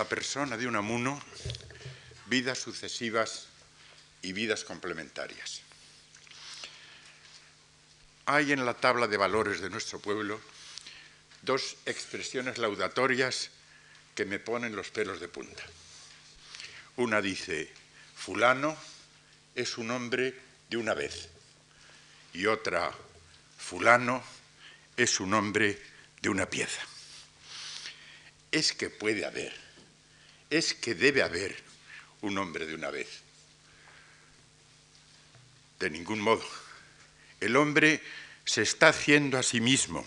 la persona de Unamuno, vidas sucesivas y vidas complementarias. Hay en la tabla de valores de nuestro pueblo dos expresiones laudatorias que me ponen los pelos de punta. Una dice, fulano es un hombre de una vez, y otra, fulano es un hombre de una pieza. Es que puede haber, es que debe haber un hombre de una vez. De ningún modo. El hombre se está haciendo a sí mismo,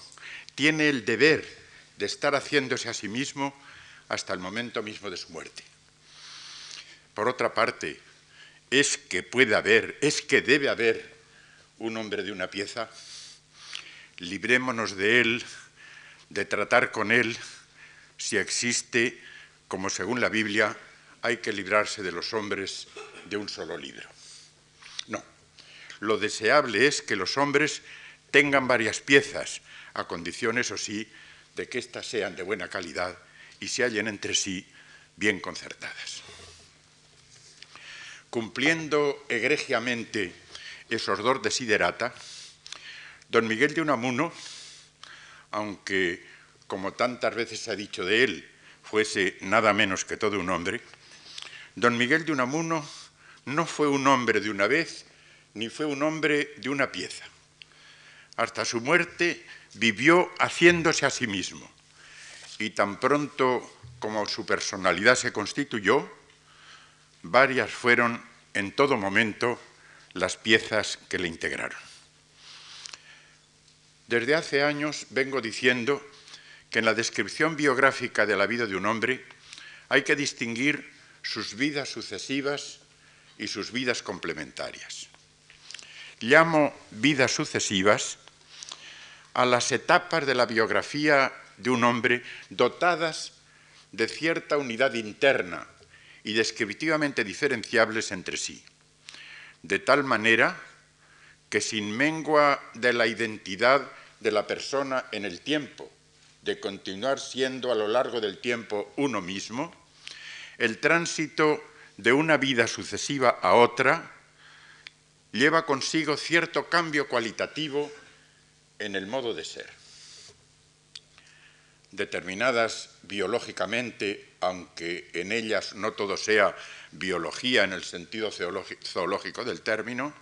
tiene el deber de estar haciéndose a sí mismo hasta el momento mismo de su muerte. Por otra parte, es que puede haber, es que debe haber un hombre de una pieza. Librémonos de él, de tratar con él, si existe, como según la Biblia, hay que librarse de los hombres de un solo libro. No, lo deseable es que los hombres tengan varias piezas, a condición, eso sí, de que éstas sean de buena calidad y se hallen entre sí bien concertadas. Cumpliendo egregiamente esos dos desiderata, don Miguel de Unamuno, aunque, como tantas veces se ha dicho de él, fuese nada menos que todo un hombre, don Miguel de Unamuno no fue un hombre de una vez, ni fue un hombre de una pieza hasta su muerte vivió haciéndose a sí mismo. Y tan pronto como su personalidad se constituyó, varias fueron en todo momento las piezas que le integraron. Desde hace años vengo diciendo que en la descripción biográfica de la vida de un hombre hay que distinguir sus vidas sucesivas y sus vidas complementarias. Llamo vidas sucesivas a las etapas de la biografía de un hombre dotadas de cierta unidad interna y descriptivamente diferenciables entre sí, de tal manera que sin mengua de la identidad de la persona en el tiempo, de continuar siendo a lo largo del tiempo uno mismo, el tránsito de una vida sucesiva a otra lleva consigo cierto cambio cualitativo en el modo de ser. Determinadas biológicamente, aunque en ellas no todo sea biología en el sentido zoológico del término,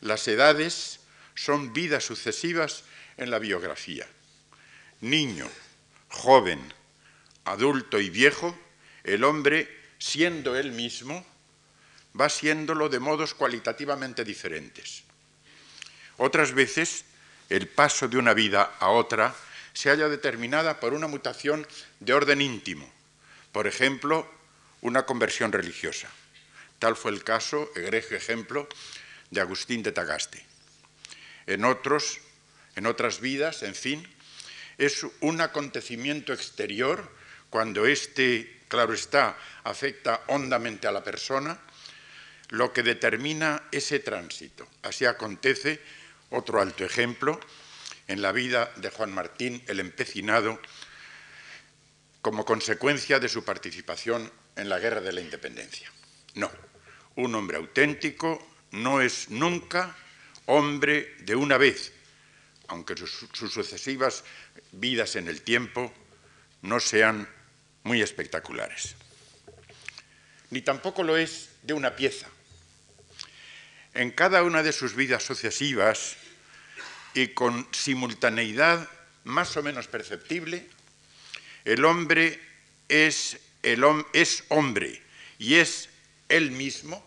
las edades son vidas sucesivas en la biografía. Niño, joven, adulto y viejo, el hombre, siendo él mismo, va siéndolo de modos cualitativamente diferentes. Otras veces el paso de una vida a otra se haya determinada por una mutación de orden íntimo, por ejemplo, una conversión religiosa. Tal fue el caso, egregio ejemplo, de Agustín de Tagaste. En otros, en otras vidas, en fin, es un acontecimiento exterior cuando éste, claro está, afecta hondamente a la persona, lo que determina ese tránsito. Así acontece otro alto ejemplo en la vida de Juan Martín el Empecinado como consecuencia de su participación en la Guerra de la Independencia. No, un hombre auténtico no es nunca hombre de una vez, aunque sus, sucesivas vidas en el tiempo no sean muy espectaculares. Ni tampoco lo es de una pieza, en cada una de sus vidas sucesivas y con simultaneidad más o menos perceptible, el hombre es, el, es hombre y es él mismo,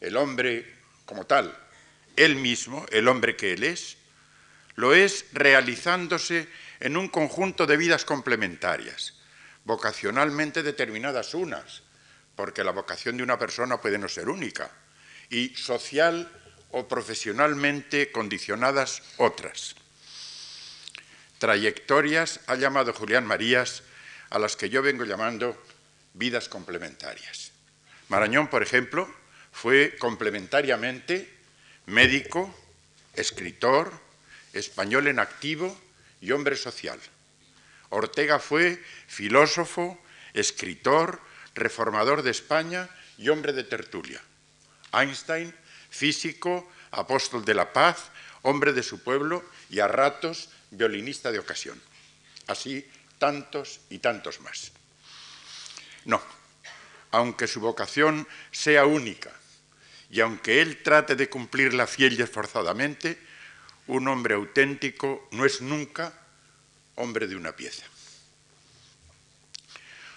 el hombre como tal, él mismo, el hombre que él es, lo es realizándose en un conjunto de vidas complementarias, vocacionalmente determinadas unas, porque la vocación de una persona puede no ser única, y social o profesionalmente condicionadas otras. Trayectorias ha llamado Julián Marías a las que yo vengo llamando vidas complementarias. Marañón, por ejemplo, fue complementariamente médico, escritor, español en activo y hombre social. Ortega fue filósofo, escritor, reformador de España y hombre de tertulia. Einstein, físico, apóstol de la paz, hombre de su pueblo y a ratos violinista de ocasión. Así tantos y tantos más. No, aunque su vocación sea única y aunque él trate de cumplirla fiel y esforzadamente, un hombre auténtico no es nunca hombre de una pieza.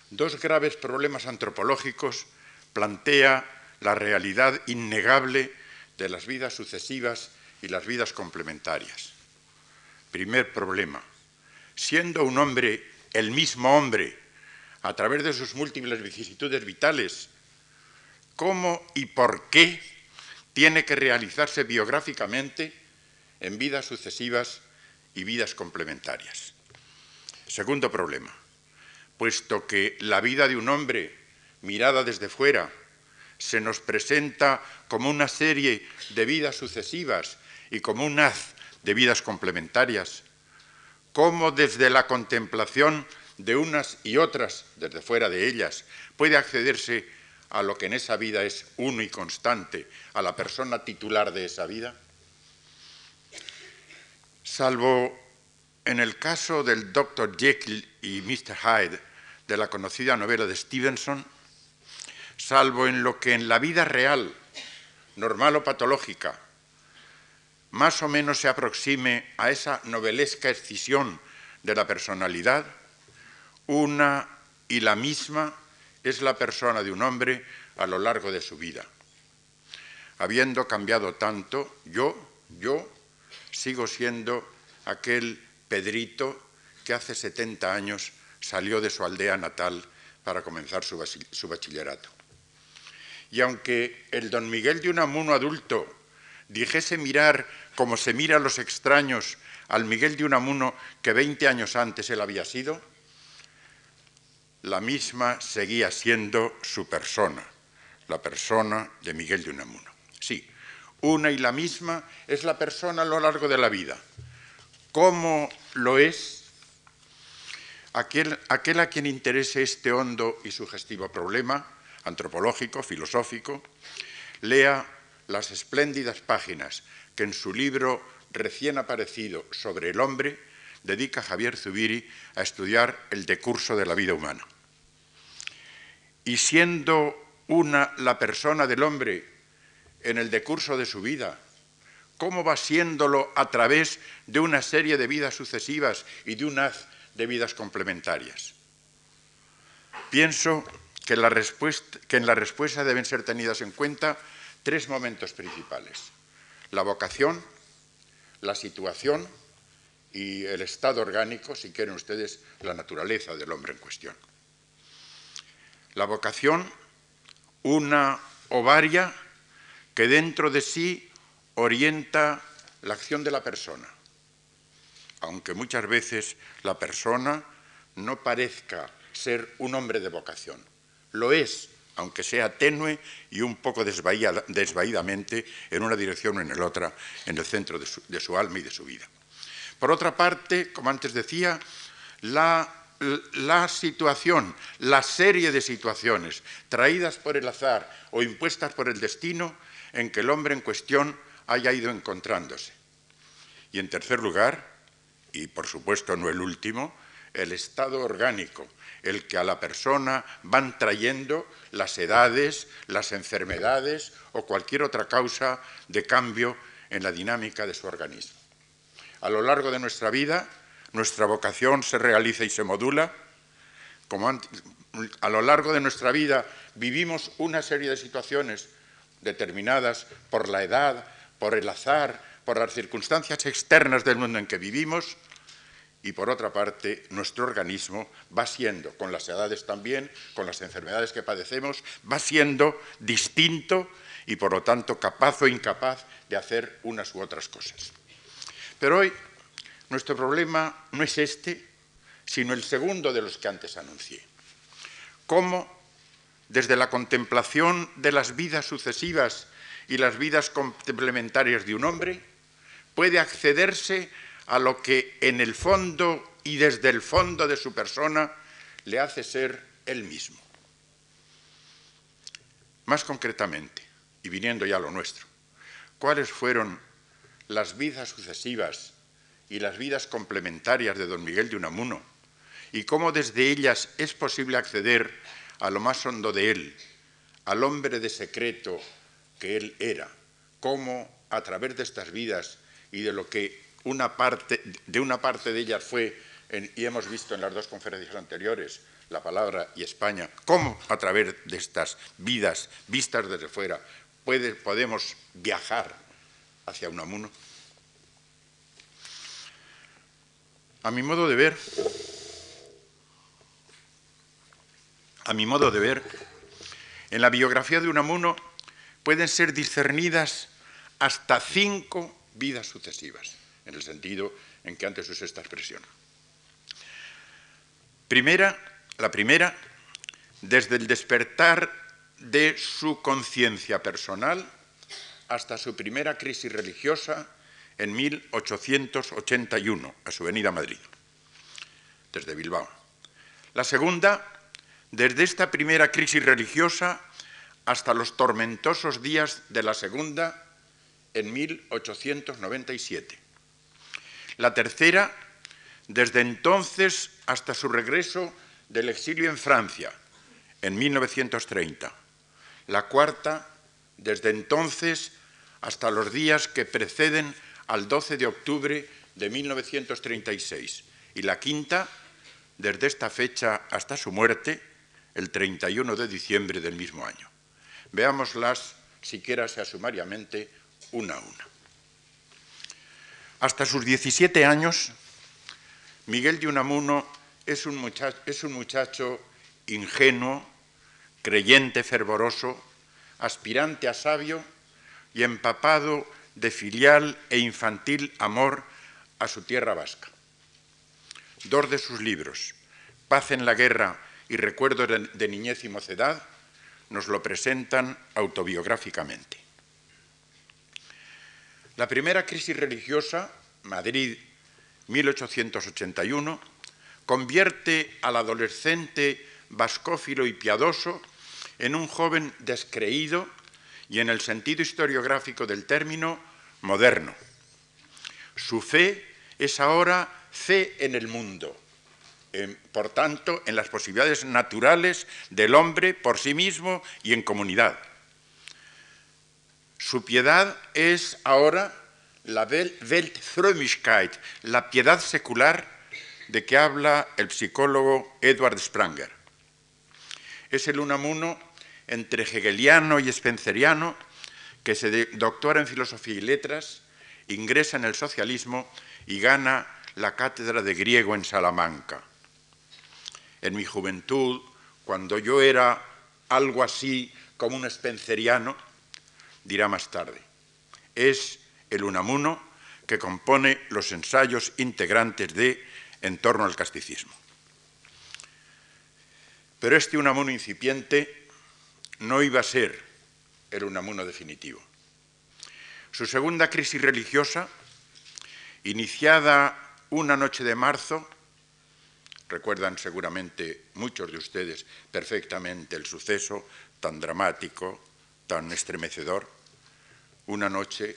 Dos graves problemas antropológicos plantea la realidad innegable de las vidas sucesivas y las vidas complementarias. Primer problema, siendo un hombre el mismo hombre a través de sus múltiples vicisitudes vitales, cómo y por qué tiene que realizarse biográficamente en vidas sucesivas y vidas complementarias. Segundo problema, puesto que la vida de un hombre mirada desde fuera se nos presenta como una serie de vidas sucesivas y como un haz de vidas complementarias, cómo desde la contemplación de unas y otras, desde fuera de ellas, puede accederse a lo que en esa vida es uno y constante, a la persona titular de esa vida? Salvo en el caso del Dr. Jekyll y Mr. Hyde de la conocida novela de Stevenson, salvo en lo que en la vida real, normal o patológica, más o menos se aproxime a esa novelesca escisión de la personalidad, una y la misma es la persona de un hombre a lo largo de su vida. Habiendo cambiado tanto, yo, yo, sigo siendo aquel Pedrito que hace 70 años salió de su aldea natal para comenzar su, bachillerato. Y aunque el don Miguel de Unamuno adulto dijese mirar como se mira a los extraños al Miguel de Unamuno que 20 años antes él había sido, la misma seguía siendo su persona, la persona de Miguel de Unamuno. Una y la misma es la persona a lo largo de la vida. ¿Cómo lo es? Aquel, aquel a quien interese este hondo y sugestivo problema, antropológico, filosófico, lea las espléndidas páginas que en su libro recién aparecido sobre el hombre dedica Javier Zubiri a estudiar el decurso de la vida humana y siendo una la persona del hombre en el decurso de su vida, cómo va siéndolo a través de una serie de vidas sucesivas y de un haz de vidas complementarias. Pienso que, que en la respuesta deben ser tenidas en cuenta tres momentos principales. La vocación, la situación y el estado orgánico, si quieren ustedes, la naturaleza del hombre en cuestión. La vocación, una ovaria que dentro de sí orienta la acción de la persona, aunque muchas veces la persona no parezca ser un hombre de vocación. Lo es, aunque sea tenue y un poco desvaídamente en una dirección o en la otra, en el centro de su, alma y de su vida. Por otra parte, como antes decía, la situación, la serie de situaciones traídas por el azar o impuestas por el destino en que el hombre en cuestión haya ido encontrándose. Y en tercer lugar, y por supuesto no el último, el estado orgánico, el que a la persona van trayendo las edades, las enfermedades o cualquier otra causa de cambio en la dinámica de su organismo. A lo largo de nuestra vida, nuestra vocación se realiza y se modula. Como a lo largo de nuestra vida vivimos una serie de situaciones determinadas por la edad, por el azar, por las circunstancias externas del mundo en que vivimos, y por otra parte, nuestro organismo va siendo, con las edades también, con las enfermedades que padecemos, va siendo distinto y por lo tanto capaz o incapaz de hacer unas u otras cosas. Pero hoy nuestro problema no es este, sino el segundo de los que antes anuncié. Cómo, desde la contemplación de las vidas sucesivas y las vidas complementarias de un hombre, puede accederse a lo que en el fondo y desde el fondo de su persona le hace ser él mismo. Más concretamente, y viniendo ya a lo nuestro, ¿cuáles fueron las vidas sucesivas y las vidas complementarias de don Miguel de Unamuno? ¿Y cómo desde ellas es posible acceder a lo más hondo de él, al hombre de secreto que él era? ¿Cómo a través de estas vidas y de lo que una parte, de una parte de ellas fue, y hemos visto en las dos conferencias anteriores, la palabra y España, cómo a través de estas vidas vistas desde fuera podemos viajar hacia Unamuno. A mi modo de ver, a mi modo de ver, en la biografía de Unamuno pueden ser discernidas hasta cinco vidas sucesivas, en el sentido en que antes usé esta expresión. Primera, la primera, desde el despertar de su conciencia personal hasta su primera crisis religiosa en 1881, a su venida a Madrid, desde Bilbao. La segunda, desde esta primera crisis religiosa hasta los tormentosos días de la segunda en 1897. La tercera, desde entonces hasta su regreso del exilio en Francia en 1930. La cuarta, desde entonces hasta los días que preceden al 12 de octubre de 1936. Y la quinta, desde esta fecha hasta su muerte, el 31 de diciembre del mismo año. Veámoslas, siquiera sea sumariamente, una a una. Hasta sus 17 años, Miguel de Unamuno es un muchacho, ingenuo, creyente fervoroso, aspirante a sabio y empapado de filial e infantil amor a su tierra vasca. Dos de sus libros, Paz en la guerra y Recuerdos de niñez y mocedad, nos lo presentan autobiográficamente. La primera crisis religiosa, Madrid 1881, convierte al adolescente vascófilo y piadoso en un joven descreído y en el sentido historiográfico del término moderno. Su fe es ahora fe en el mundo, por tanto, en las posibilidades naturales del hombre por sí mismo y en comunidad. Su piedad es ahora la Weltfrömmigkeit, la piedad secular de que habla el psicólogo Edward Spranger. Es el unamuno entre hegeliano y spenceriano que se doctora en filosofía y letras, ingresa en el socialismo y gana la cátedra de griego en Salamanca. En mi juventud, cuando yo era algo así como un spenceriano, dirá más tarde, es el unamuno que compone los ensayos integrantes de en torno al casticismo. Pero este Unamuno incipiente no iba a ser el Unamuno definitivo. Su segunda crisis religiosa, iniciada una noche de marzo, recuerdan seguramente muchos de ustedes perfectamente el suceso tan dramático, tan estremecedor, una noche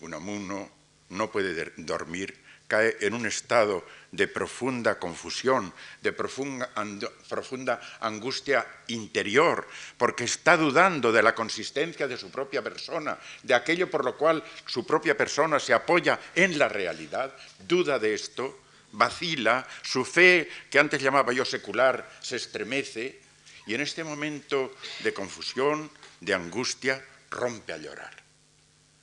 Unamuno no puede dormir cae en un estado de profunda confusión, de profunda, angustia interior, porque está dudando de la consistencia de su propia persona, de aquello por lo cual su propia persona se apoya en la realidad, duda de esto, vacila, su fe, que antes llamaba yo secular, se estremece, y en este momento de confusión, de angustia, rompe a llorar.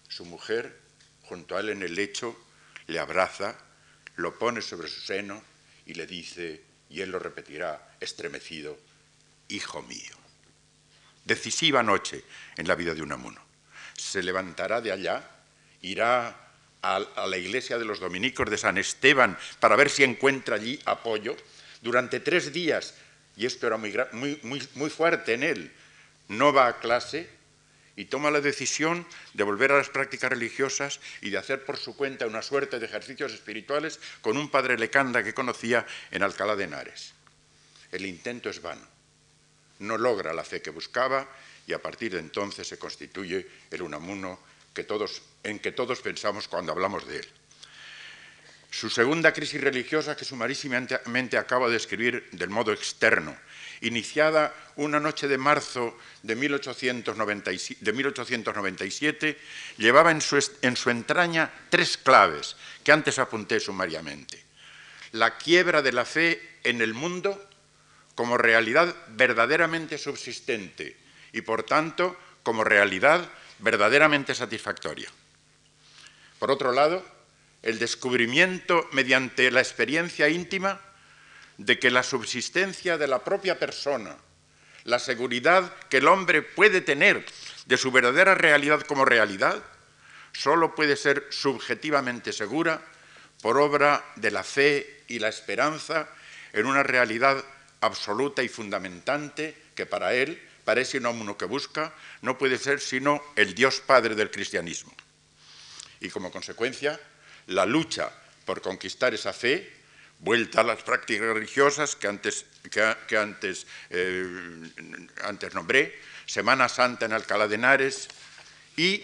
Su mujer, junto a él en el lecho, le abraza, lo pone sobre su seno y le dice, y él lo repetirá estremecido, Hijo mío. Decisiva noche en la vida de Unamuno. Se levantará de allá, irá a, la iglesia de los dominicos de San Esteban para ver si encuentra allí apoyo. Durante tres días, y esto era muy, muy, muy fuerte en él, no va a clase, y toma la decisión de volver a las prácticas religiosas y de hacer por su cuenta una suerte de ejercicios espirituales con un padre lecanda que conocía en Alcalá de Henares. El intento es vano. no logra la fe que buscaba y a partir de entonces se constituye el Unamuno que todos, en que todos pensamos cuando hablamos de él. Su segunda crisis religiosa, que sumarísimamente acaba de escribir del modo externo, iniciada una noche de marzo de 1897, llevaba en su, en su entraña tres claves que antes apunté sumariamente. La quiebra de la fe en el mundo como realidad verdaderamente subsistente y, por tanto, como realidad verdaderamente satisfactoria. Por otro lado, el descubrimiento mediante la experiencia íntima de que la subsistencia de la propia persona, la seguridad que el hombre puede tener de su verdadera realidad como realidad, solo puede ser subjetivamente segura por obra de la fe y la esperanza en una realidad absoluta y fundamentante que para él, para ese uno que busca, no puede ser sino el Dios Padre del cristianismo. Y como consecuencia, la lucha por conquistar esa fe, vuelta a las prácticas religiosas que antes, que, eh, antes nombré, Semana Santa en Alcalá de Henares y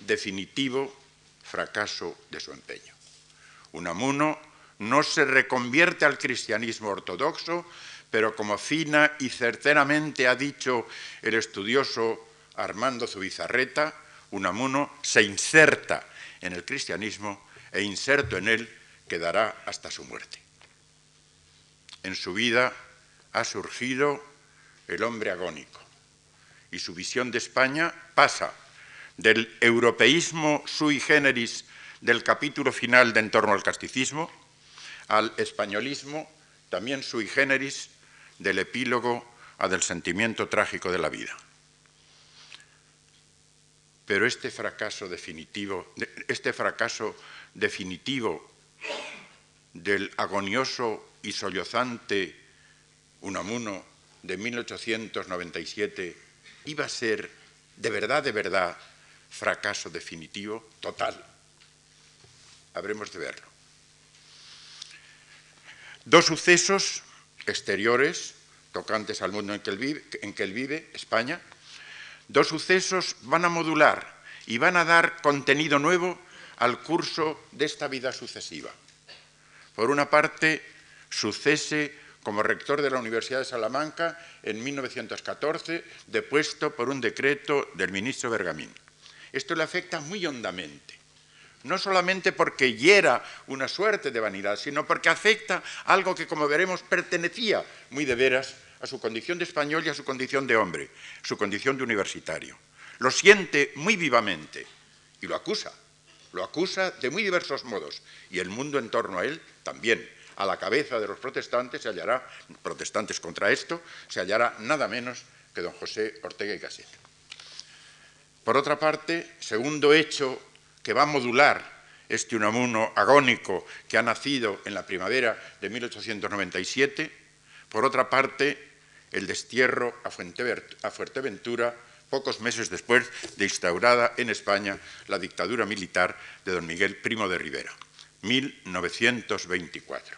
definitivo fracaso de su empeño. Unamuno no se reconvierte al cristianismo ortodoxo, pero como fina y certeramente ha dicho el estudioso Armando Zubizarreta, Unamuno se inserta en el cristianismo e inserto en él quedará hasta su muerte. En su vida ha surgido el hombre agónico y su visión de España pasa del europeísmo sui generis del capítulo final de En torno al casticismo al españolismo también sui generis del epílogo a del sentimiento trágico de la vida. Pero este fracaso definitivo, este fracaso definitivo del agonioso y sollozante Unamuno de 1897 iba a ser de verdad, de verdad, fracaso definitivo, total. Habremos de verlo. Dos sucesos exteriores, tocantes al mundo en que, en que él vive, España, dos sucesos van a modular y van a dar contenido nuevo al curso de esta vida sucesiva. Por una parte, sucese como rector de la Universidad de Salamanca en 1914, depuesto por un decreto del ministro Bergamín. Esto le afecta muy hondamente no solamente porque hiera una suerte de vanidad, sino porque afecta algo que, como veremos, pertenecía muy de veras a su condición de español y a su condición de hombre, su condición de universitario. Lo siente muy vivamente y lo acusa, lo acusa de muy diversos modos, y el mundo en torno a él también. A la cabeza de los protestantes se hallará, protestantes contra esto, se hallará nada menos que don José Ortega y Gasset. Por otra parte, segundo hecho que va a modular este Unamuno agónico que ha nacido en la primavera de 1897. Por otra parte, el destierro a Fuerteventura pocos meses después de instaurada en España la dictadura militar de don Miguel Primo de Rivera, 1924.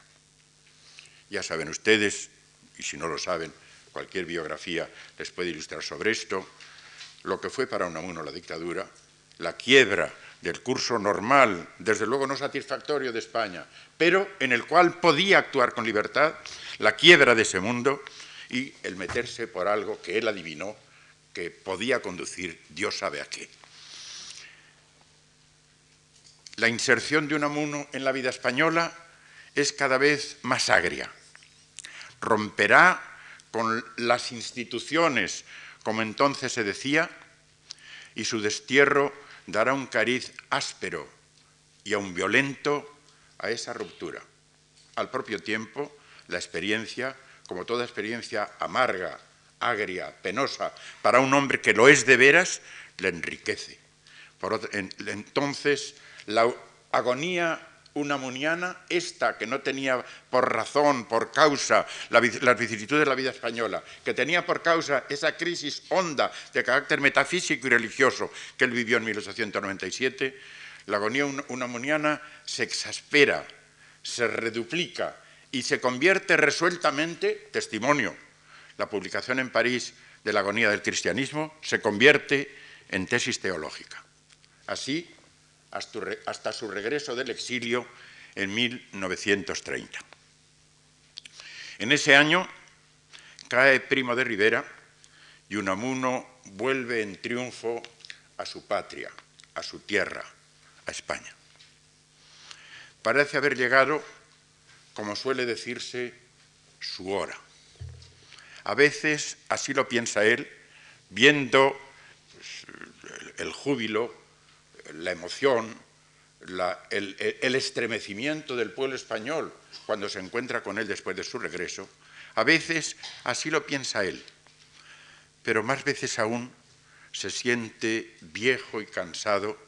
Ya saben ustedes, y si no lo saben, cualquier biografía les puede ilustrar sobre esto, lo que fue para Unamuno la dictadura, la quiebra del curso normal, desde luego no satisfactorio de España, pero en el cual podía actuar con libertad, la quiebra de ese mundo y el meterse por algo que él adivinó que podía conducir Dios sabe a qué. La inserción de un amuno en la vida española es cada vez más agria. Romperá con las instituciones, como entonces se decía, y su destierro dará un cariz áspero y aún violento a esa ruptura. Al propio tiempo, la experiencia, como toda experiencia amarga, agria, penosa, para un hombre que lo es de veras, le enriquece. entonces, la agonía una muniana, esta que no tenía por razón, por causa, las vicisitudes de la vida española, que tenía por causa esa crisis honda de carácter metafísico y religioso que él vivió en 1897, la agonía unamuniana se exaspera, se reduplica y se convierte resueltamente, testimonio, la publicación en París de la agonía del cristianismo se convierte en tesis teológica. Así, hasta su regreso del exilio en 1930. En ese año cae Primo de Rivera y Unamuno vuelve en triunfo a su patria, a su tierra, a España. Parece haber llegado, como suele decirse, su hora. A veces así lo piensa él, viendo pues, el, júbilo, la emoción, el, el estremecimiento del pueblo español cuando se encuentra con él después de su regreso. A veces así lo piensa él, pero más veces aún se siente viejo y cansado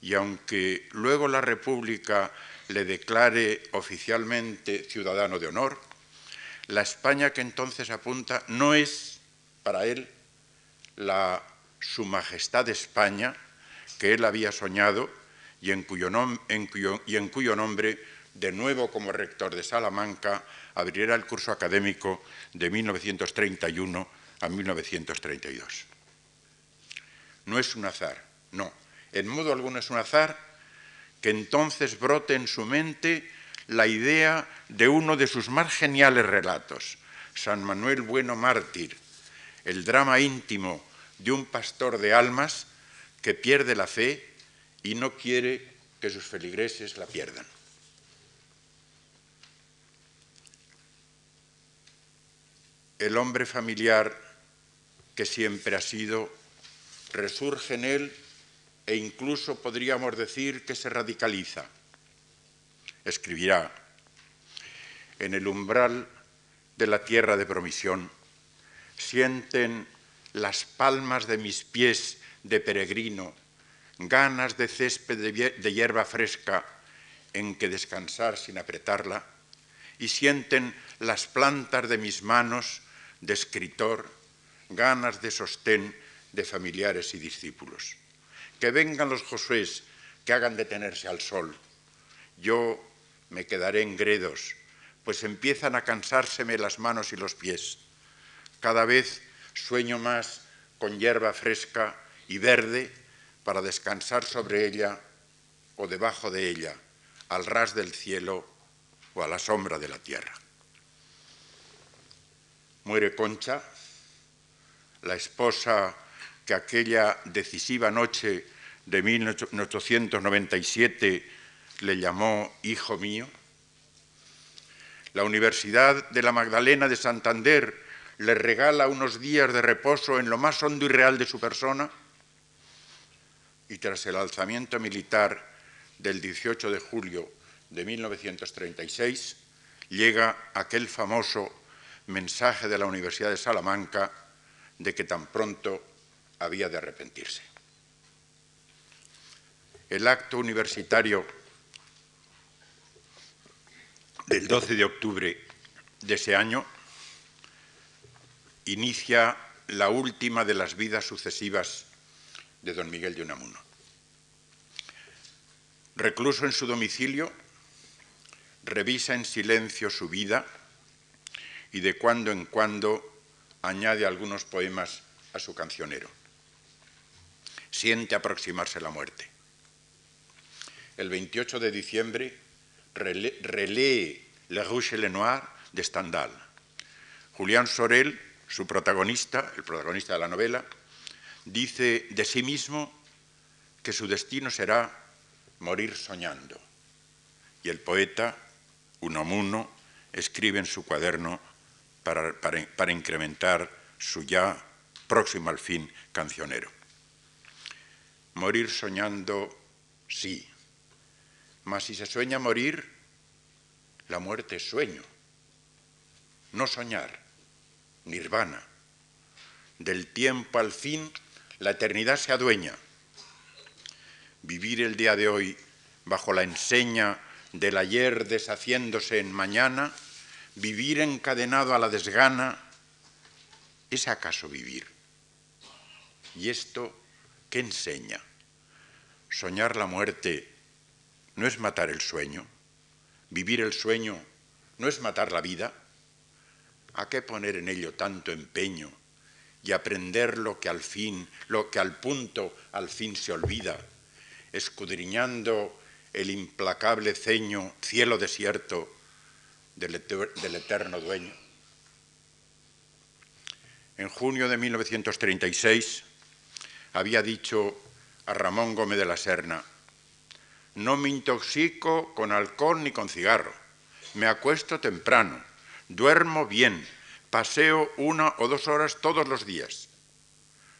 y aunque luego la República le declare oficialmente ciudadano de honor, la España que entonces apunta no es para él la Su Majestad España que él había soñado y en cuyo, y en cuyo nombre, de nuevo como rector de Salamanca, abriera el curso académico de 1931 a 1932. No es un azar, no. En modo alguno es un azar que entonces brote en su mente la idea de uno de sus más geniales relatos, San Manuel Bueno Mártir, el drama íntimo de un pastor de almas que pierde la fe y no quiere que sus feligreses la pierdan. El hombre familiar que siempre ha sido resurge en él e incluso podríamos decir que se radicaliza. Escribirá, en el umbral de la tierra de promisión, sienten las palmas de mis pies de peregrino, ganas de césped de hierba fresca en que descansar sin apretarla, y sienten las plantas de mis manos de escritor, ganas de sostén de familiares y discípulos. Que vengan los Josués que hagan detenerse al sol. Yo me quedaré en gredos, pues empiezan a cansárseme las manos y los pies. Cada vez sueño más con hierba fresca y verde para descansar sobre ella o debajo de ella, al ras del cielo o a la sombra de la tierra. Muere Concha, la esposa que aquella decisiva noche de 1897 le llamó hijo mío. La Universidad de la Magdalena de Santander le regala unos días de reposo en lo más hondo y real de su persona. Y tras el alzamiento militar del 18 de julio de 1936, llega aquel famoso mensaje de la Universidad de Salamanca de que tan pronto había de arrepentirse. El acto universitario del 12 de octubre de ese año inicia la última de las vidas sucesivas de don Miguel de Unamuno. Recluso en su domicilio, revisa en silencio su vida y de cuando en cuando añade algunos poemas a su cancionero. Siente aproximarse la muerte. El 28 de diciembre relee Le Rouge et le Noir de Stendhal. Julián Sorel, su protagonista, el protagonista de la novela, dice de sí mismo que su destino será morir soñando. Y el poeta, Unamuno, escribe en su cuaderno para, incrementar su ya próximo al fin cancionero. Morir soñando, sí, mas si se sueña morir, la muerte es sueño, no soñar, nirvana. Del tiempo al fin, la eternidad se adueña. Vivir el día de hoy bajo la enseña del ayer deshaciéndose en mañana, vivir encadenado a la desgana, ¿es acaso vivir? ¿Y esto qué enseña? Soñar la muerte no es matar el sueño, vivir el sueño no es matar la vida. ¿A qué poner en ello tanto empeño y aprender lo que al fin, lo que al punto al fin se olvida, escudriñando el implacable ceño, cielo desierto del, del eterno dueño? En junio de 1936 había dicho a Ramón Gómez de la Serna, no me intoxico con alcohol ni con cigarro, me acuesto temprano, duermo bien, paseo una o dos horas todos los días.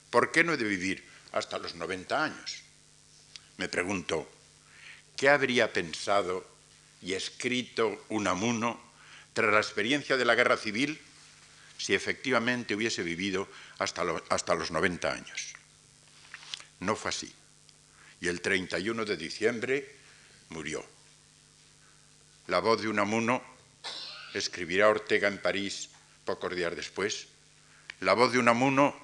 ¿Por qué no he de vivir hasta los 90 años? Me pregunto, ¿qué habría pensado y escrito Unamuno tras la experiencia de la guerra civil si efectivamente hubiese vivido hasta, hasta los 90 años? No fue así. Y el 31 de diciembre murió. La voz de Unamuno escribirá Ortega en París pocos días después. La voz de Unamuno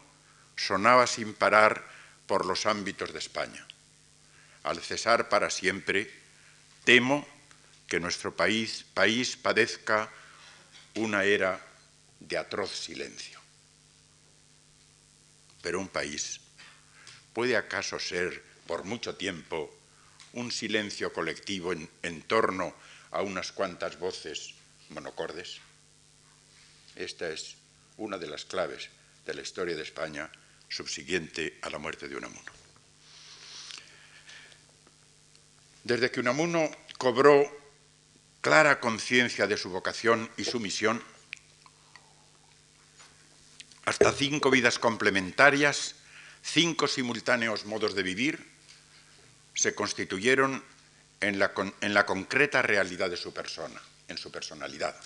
sonaba sin parar por los ámbitos de España. Al cesar para siempre, temo que nuestro país, país padezca una era de atroz silencio. Pero un país ¿Puede acaso ser por mucho tiempo un silencio colectivo en, torno a unas cuantas voces monocordes? Esta es una de las claves de la historia de España subsiguiente a la muerte de Unamuno. Desde que Unamuno cobró clara conciencia de su vocación y su misión, hasta cinco vidas complementarias cinco simultáneos modos de vivir se constituyeron en la, concreta realidad de su persona, en su personalidad.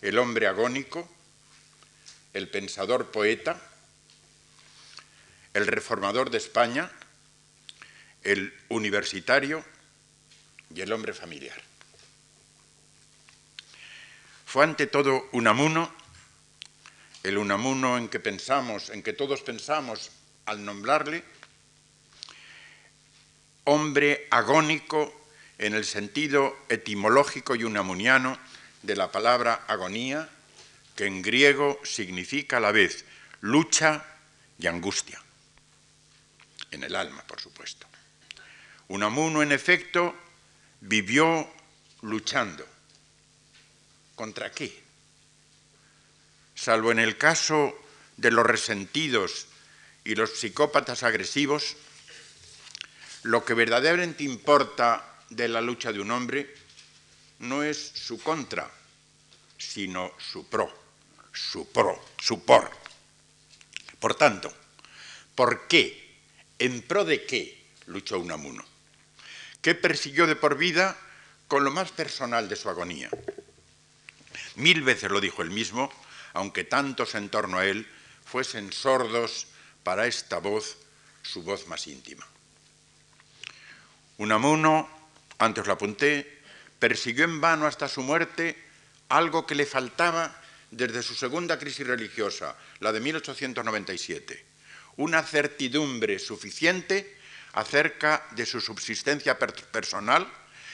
El hombre agónico, el pensador poeta, el reformador de España, el universitario y el hombre familiar. Fue ante todo Unamuno el Unamuno en que pensamos, en que todos pensamos al nombrarle, hombre agónico en el sentido etimológico y unamuniano de la palabra agonía, que en griego significa a la vez lucha y angustia, en el alma, por supuesto. Unamuno, en efecto, vivió luchando. ¿Contra qué? Salvo en el caso de los resentidos y los psicópatas agresivos, lo que verdaderamente importa de la lucha de un hombre no es su contra, sino su pro, su pro, su por. Por tanto, ¿por qué? ¿En pro de qué luchó Unamuno? ¿Qué persiguió de por vida con lo más personal de su agonía? Mil veces lo dijo él mismo, aunque tantos en torno a él fuesen sordos para esta voz, su voz más íntima. Unamuno, antes lo apunté, persiguió en vano hasta su muerte algo que le faltaba desde su segunda crisis religiosa, la de 1897, una certidumbre suficiente acerca de su subsistencia personal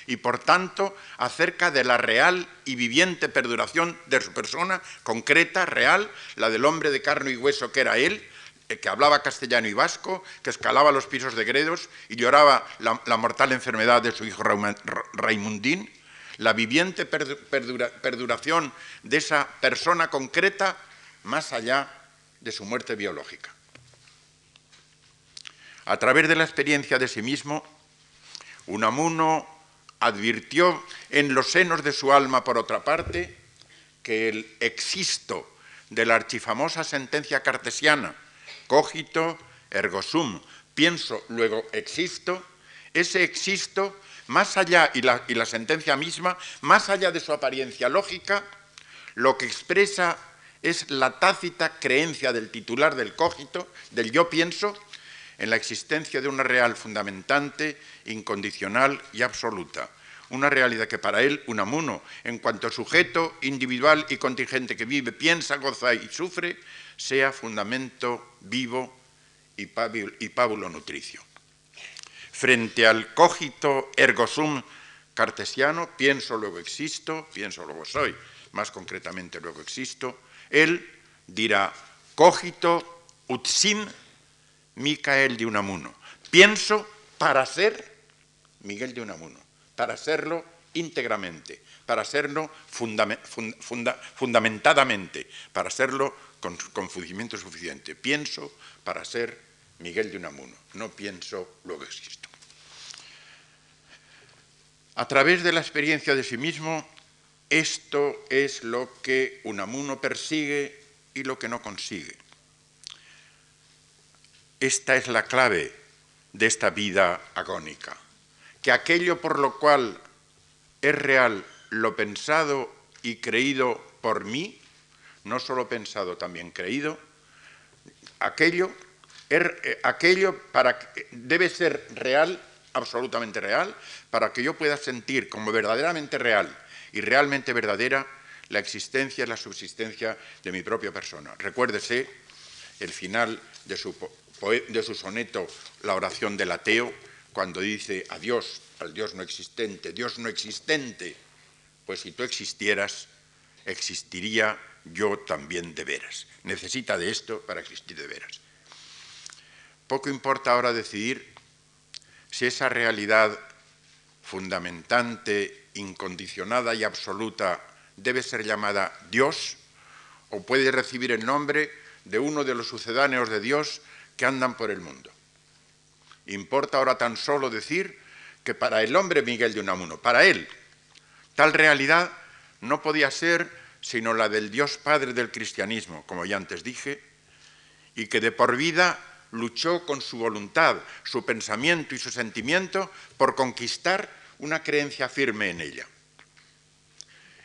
y por tanto acerca de la real y viviente perduración de su persona concreta, real, la del hombre de carne y hueso que era él, eh, que hablaba castellano y vasco, que escalaba los pisos de Gredos y lloraba la, mortal enfermedad de su hijo Raimundín, la viviente perduración de esa persona concreta más allá de su muerte biológica. A través de la experiencia de sí mismo, Unamuno advirtió en los senos de su alma, por otra parte, que el existo de la archifamosa sentencia cartesiana, cogito ergo sum, pienso, luego existo, ese existo, más allá, y la, y la sentencia misma, más allá de su apariencia lógica, lo que expresa es la tácita creencia del titular del cogito, del yo pienso, en la existencia de una real fundamentante, incondicional y absoluta. Una realidad que para él, Unamuno, en cuanto sujeto individual y contingente que vive, piensa, goza y sufre, sea fundamento vivo y pábulo nutricio. Frente al cogito ergo sum cartesiano, pienso, luego existo, pienso, luego soy, más concretamente luego existo, él dirá, cogito ut sim Micael de Unamuno. Pienso para ser Miguel de Unamuno, para serlo íntegramente, para serlo fundamentadamente, para serlo con conocimiento suficiente. Pienso para ser Miguel de Unamuno, no pienso, luego existo. A través de la experiencia de sí mismo, esto es lo que Unamuno persigue y lo que no consigue. Esta es la clave de esta vida agónica, que aquello por lo cual es real lo pensado y creído por mí, no solo pensado, también creído, aquello, er, eh, aquello para, debe ser real, absolutamente real, para que yo pueda sentir como verdaderamente real y realmente verdadera la existencia y la subsistencia de mi propia persona. Recuérdese el final de su, de su soneto La oración del ateo, cuando dice a Dios, al Dios no existente, Dios no existente, pues si tú existieras, existiría yo también de veras. Necesita de esto para existir de veras. Poco importa ahora decidir si esa realidad fundamentante, incondicionada y absoluta debe ser llamada Dios o puede recibir el nombre de uno de los sucedáneos de Dios que andan por el mundo. Importa ahora tan solo decir que para el hombre Miguel de Unamuno, para él, tal realidad no podía ser sino la del Dios Padre del cristianismo, como ya antes dije, y que de por vida luchó con su voluntad, su pensamiento y su sentimiento por conquistar una creencia firme en ella.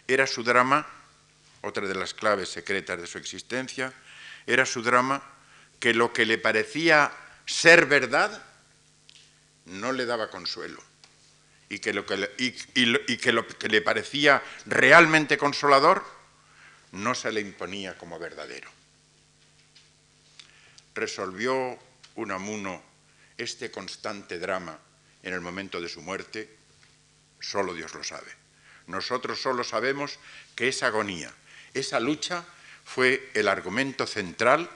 Era su drama, otra de las claves secretas de su existencia, era su drama que lo que le parecía ser verdad no le daba consuelo y que lo que le, que lo que le parecía realmente consolador no se le imponía como verdadero. Resolvió Unamuno este constante drama en el momento de su muerte, solo Dios lo sabe. Nosotros solo sabemos que esa agonía, esa lucha fue el argumento central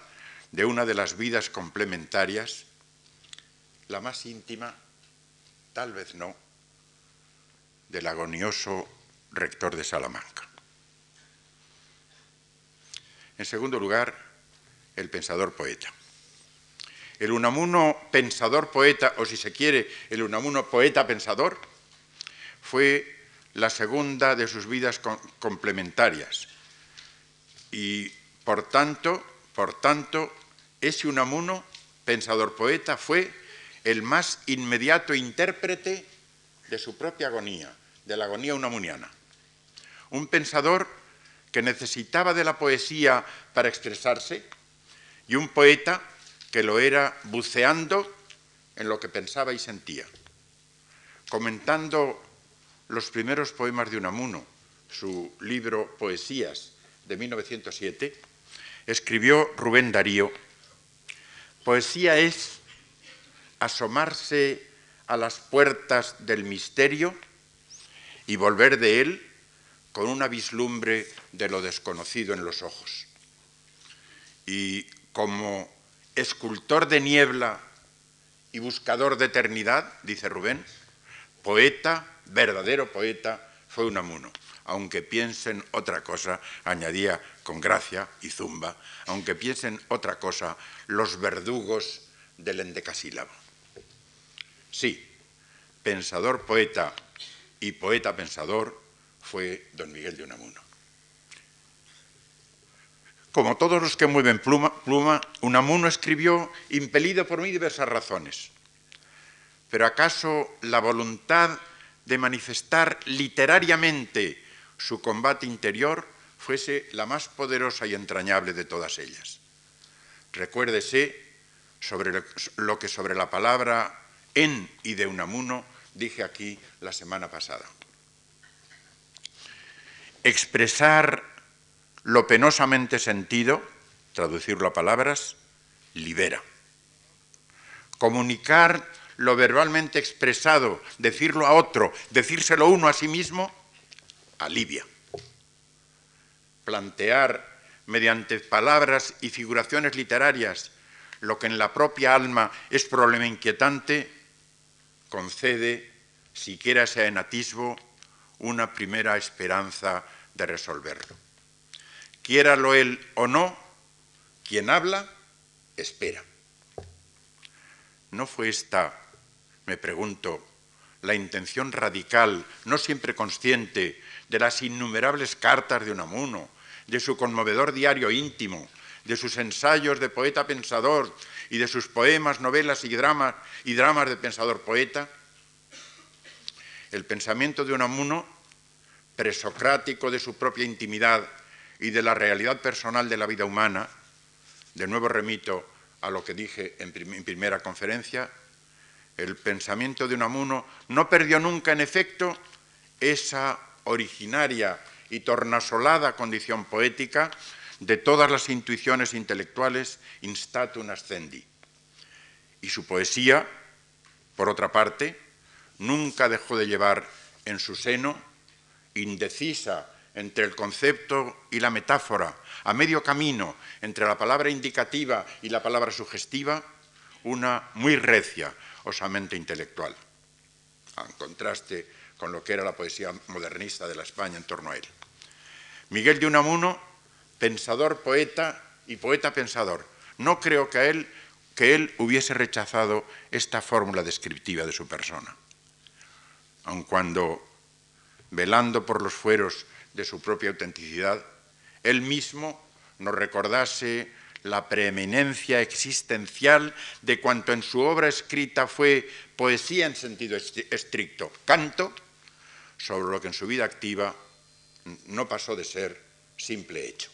de una de las vidas complementarias, la más íntima, tal vez no, del agonioso rector de Salamanca. En segundo lugar, el pensador poeta. El Unamuno pensador poeta, o si se quiere, el Unamuno poeta pensador, fue la segunda de sus vidas complementarias. Y por tanto, por tanto, ese Unamuno, pensador poeta, fue el más inmediato intérprete de su propia agonía, de la agonía unamuniana. Un pensador que necesitaba de la poesía para expresarse y un poeta que lo era buceando en lo que pensaba y sentía. Comentando los primeros poemas de Unamuno, su libro Poesías de 1907, escribió Rubén Darío, Poesía es asomarse a las puertas del misterio y volver de él con una vislumbre de lo desconocido en los ojos. Y como escultor de niebla y buscador de eternidad, dice Rubén, poeta, verdadero poeta, fue Unamuno. Aunque piensen otra cosa, añadía con gracia y zumba, aunque piensen otra cosa los verdugos del endecasílabo. Sí, pensador poeta y poeta pensador fue don Miguel de Unamuno. Como todos los que mueven pluma, Unamuno escribió impelido por mí diversas razones. Pero ¿acaso la voluntad de manifestar literariamente su combate interior fuese la más poderosa y entrañable de todas ellas? Recuérdese sobre lo que sobre la palabra en y de Unamuno dije aquí la semana pasada. Expresar lo penosamente sentido, traducirlo a palabras, libera. Comunicar lo verbalmente expresado, decirlo a otro, decírselo uno a sí mismo, alivia. plantear mediante palabras y figuraciones literarias lo que en la propia alma es problema inquietante, concede, siquiera sea en atisbo, una primera esperanza de resolverlo. Quiéralo él o no, quien habla, espera. ¿No fue esta, me pregunto, la intención radical, no siempre consciente, de las innumerables cartas de Unamuno, de su conmovedor diario íntimo, de sus ensayos de poeta pensador y de sus poemas, novelas y dramas, y dramas de pensador poeta? El pensamiento de Unamuno, presocrático de su propia intimidad y de la realidad personal de la vida humana, de nuevo remito a lo que dije en, primera conferencia, el pensamiento de Unamuno no perdió nunca, en efecto, esa originaria y tornasolada condición poética de todas las intuiciones intelectuales instatum ascendi. Y su poesía, por otra parte, nunca dejó de llevar en su seno, indecisa entre el concepto y la metáfora, a medio camino entre la palabra indicativa y la palabra sugestiva, una muy recia osamente intelectual, en contraste con lo que era la poesía modernista de la España en torno a él. Miguel de Unamuno pensador, poeta y poeta pensador. No creo que él, que él hubiese rechazado esta fórmula descriptiva de su persona. Aun cuando, velando por los fueros de su propia autenticidad, él mismo nos recordase la preeminencia existencial de cuanto en su obra escrita fue poesía en sentido estricto, canto, sobre lo que en su vida activa no pasó de ser simple hecho.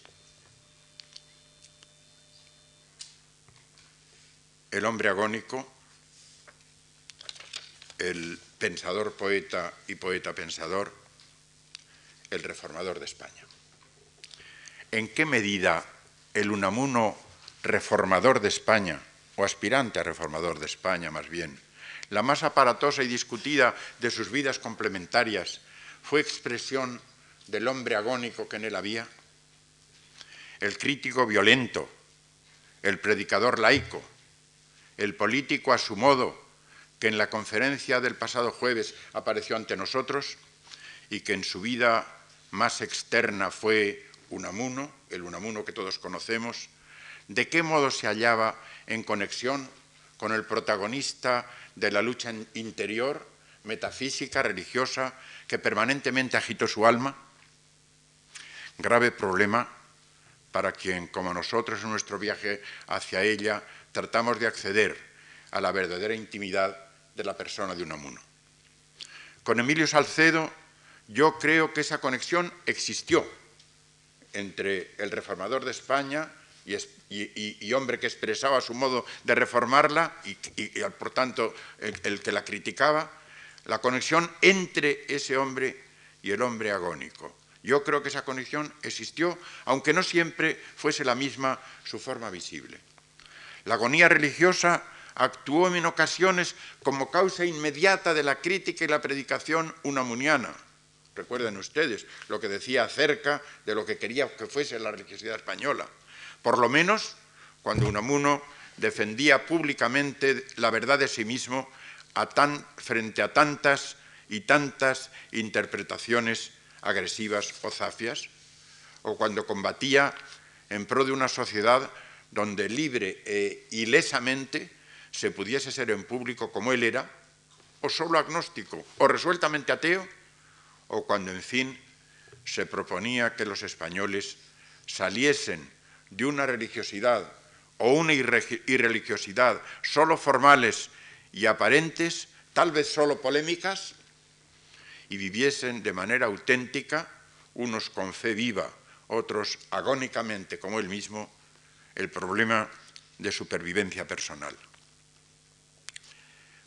El hombre agónico, el pensador poeta y poeta pensador, el reformador de España. ¿En qué medida el Unamuno reformador de España, o aspirante a reformador de España más bien, la más aparatosa y discutida de sus vidas complementarias, fue expresión del hombre agónico que en él había? El crítico violento, el predicador laico, el político a su modo, que en la conferencia del pasado jueves apareció ante nosotros y que en su vida más externa fue Unamuno, el Unamuno que todos conocemos, de qué modo se hallaba en conexión con el protagonista de la lucha interior, metafísica, religiosa, que permanentemente agitó su alma? Grave problema para quien, como nosotros en nuestro viaje hacia ella, tratamos de acceder a la verdadera intimidad de la persona de Unamuno. Con Emilio Salcedo yo creo que esa conexión existió entre el reformador de España y, hombre que expresaba su modo de reformarla y, por tanto el que la criticaba, la conexión entre ese hombre y el hombre agónico. Yo creo que esa conexión existió, aunque no siempre fuese la misma su forma visible. La agonía religiosa actuó en ocasiones como causa inmediata de la crítica y la predicación unamuniana. Recuerden ustedes lo que decía acerca de lo que quería que fuese la religiosidad española. Por lo menos cuando Unamuno defendía públicamente la verdad de sí mismo frente a tantas y tantas interpretaciones agresivas o zafias, o cuando combatía en pro de una sociedad donde libre e ilesamente se pudiese ser en público como él era, o solo agnóstico, o resueltamente ateo, o cuando, en fin, se proponía que los españoles saliesen de una religiosidad o una irreligiosidad solo formales y aparentes, tal vez solo polémicas, y viviesen de manera auténtica, unos con fe viva, otros agónicamente como él mismo, el problema de supervivencia personal.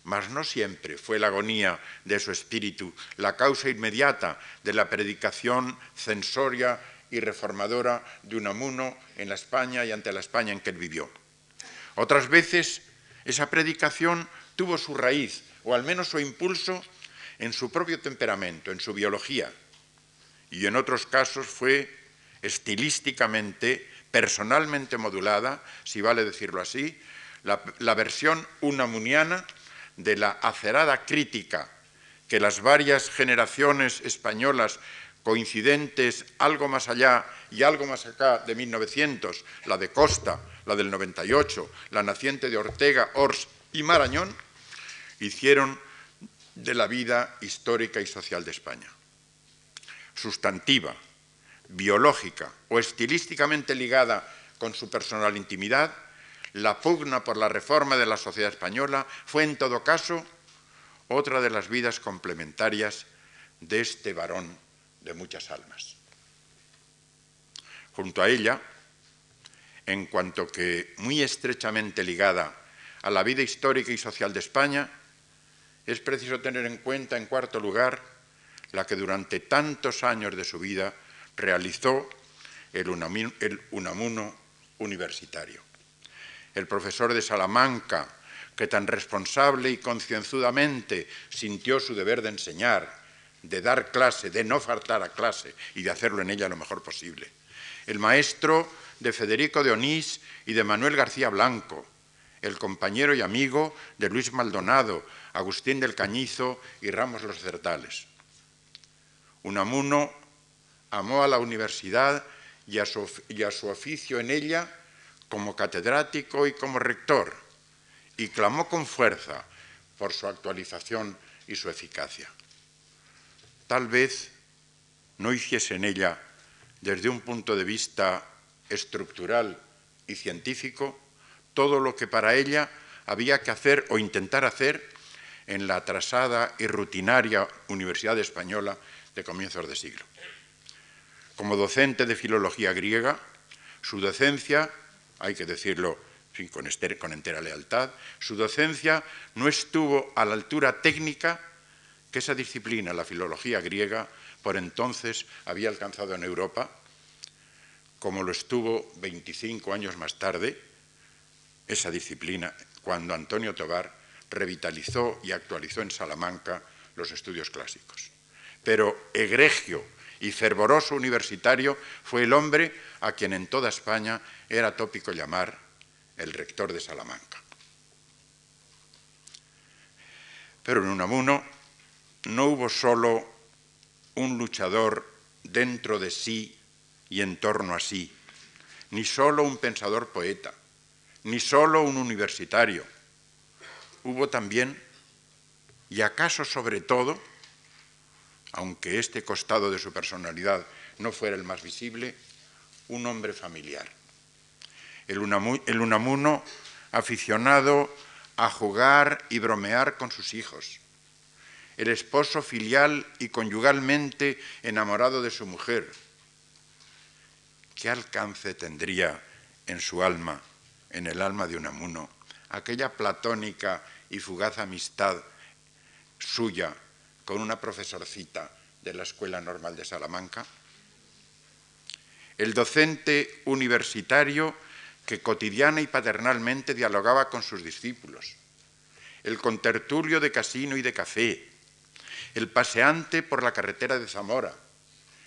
Mas no siempre fue la agonía de su espíritu la causa inmediata de la predicación censoria y reformadora de Unamuno en la España y ante la España en que él vivió. Otras veces esa predicación tuvo su raíz, o al menos su impulso, en su propio temperamento, en su biología, y en otros casos fue estilísticamente, personalmente modulada, si vale decirlo así, la, versión unamuniana de la acerada crítica que las varias generaciones españolas coincidentes algo más allá y algo más acá de 1900, la de Costa, la del 98, la naciente de Ortega, Ors y Marañón, hicieron de la vida histórica y social de España. Sustantiva, biológica o estilísticamente ligada con su personal intimidad, la pugna por la reforma de la sociedad española fue en todo caso otra de las vidas complementarias de este varón de muchas almas. Junto a ella, en cuanto que muy estrechamente ligada a la vida histórica y social de España, es preciso tener en cuenta, en cuarto lugar, la que durante tantos años de su vida realizó el Unamuno universitario. El profesor de Salamanca, que tan responsable y concienzudamente sintió su deber de enseñar, de dar clase, de no faltar a clase y de hacerlo en ella lo mejor posible. El maestro de Federico de Onís y de Manuel García Blanco, el compañero y amigo de Luis Maldonado, Agustín del Cañizo y Ramos los Certales. Unamuno amó a la universidad y a, su, oficio en ella como catedrático y como rector, y clamó con fuerza por su actualización y su eficacia. Tal vez no hiciese en ella, desde un punto de vista estructural y científico, todo lo que para ella había que hacer o intentar hacer en la atrasada y rutinaria Universidad Española de comienzos de siglo. Como docente de filología griega, su docencia, hay que decirlo con, con entera lealtad, su docencia no estuvo a la altura técnica que esa disciplina, la filología griega, por entonces había alcanzado en Europa, como lo estuvo 25 años más tarde, esa disciplina, cuando Antonio Tobar revitalizó y actualizó en Salamanca los estudios clásicos. Pero egregio y fervoroso universitario fue el hombre a quien en toda España era tópico llamar el rector de Salamanca. Pero en Unamuno no hubo solo un luchador dentro de sí y en torno a sí, ni solo un pensador poeta, ni solo un universitario, hubo también, y acaso sobre todo, aunque este costado de su personalidad no fuera el más visible, un hombre familiar. El, Unamuno aficionado a jugar y bromear con sus hijos. El esposo filial y conyugalmente enamorado de su mujer. ¿Qué alcance tendría en su alma, en el alma de Unamuno, aquella platónica y fugaz amistad suya con una profesorcita de la Escuela Normal de Salamanca? El docente universitario que cotidiana y paternalmente dialogaba con sus discípulos, el contertulio de casino y de café, el paseante por la carretera de Zamora,